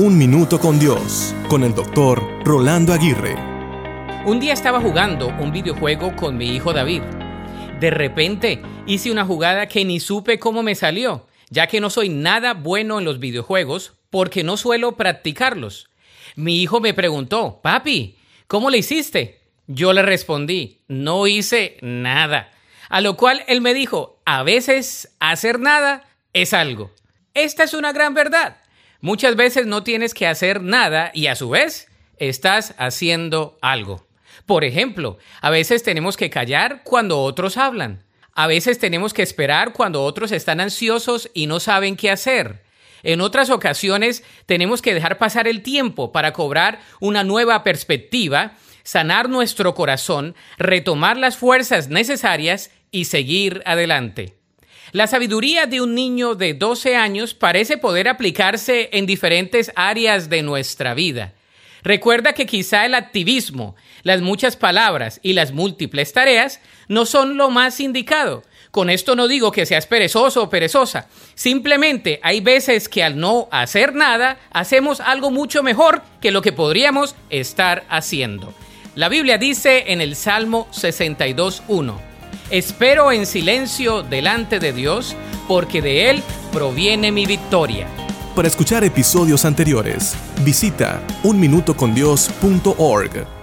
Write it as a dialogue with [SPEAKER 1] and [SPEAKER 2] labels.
[SPEAKER 1] Un Minuto con Dios, con el doctor Rolando Aguirre.
[SPEAKER 2] Un día estaba jugando un videojuego con mi hijo David. De repente hice una jugada que ni supe cómo me salió, ya que no soy nada bueno en los videojuegos porque no suelo practicarlos. Mi hijo me preguntó, papi, ¿cómo le hiciste? Yo le respondí, no hice nada. A lo cual él me dijo, a veces hacer nada es algo. Esta es una gran verdad. Muchas veces no tienes que hacer nada y a su vez estás haciendo algo. Por ejemplo, a veces tenemos que callar cuando otros hablan. A veces tenemos que esperar cuando otros están ansiosos y no saben qué hacer. En otras ocasiones tenemos que dejar pasar el tiempo para cobrar una nueva perspectiva, sanar nuestro corazón, retomar las fuerzas necesarias y seguir adelante. La sabiduría de un niño de 12 años parece poder aplicarse en diferentes áreas de nuestra vida. Recuerda que quizá el activismo, las muchas palabras y las múltiples tareas no son lo más indicado. Con esto no digo que seas perezoso o perezosa. Simplemente hay veces que al no hacer nada hacemos algo mucho mejor que lo que podríamos estar haciendo. La Biblia dice en el Salmo 62.1 Espero en silencio delante de Dios, porque de Él proviene mi victoria.
[SPEAKER 1] Para escuchar episodios anteriores, visita unminutocondios.org.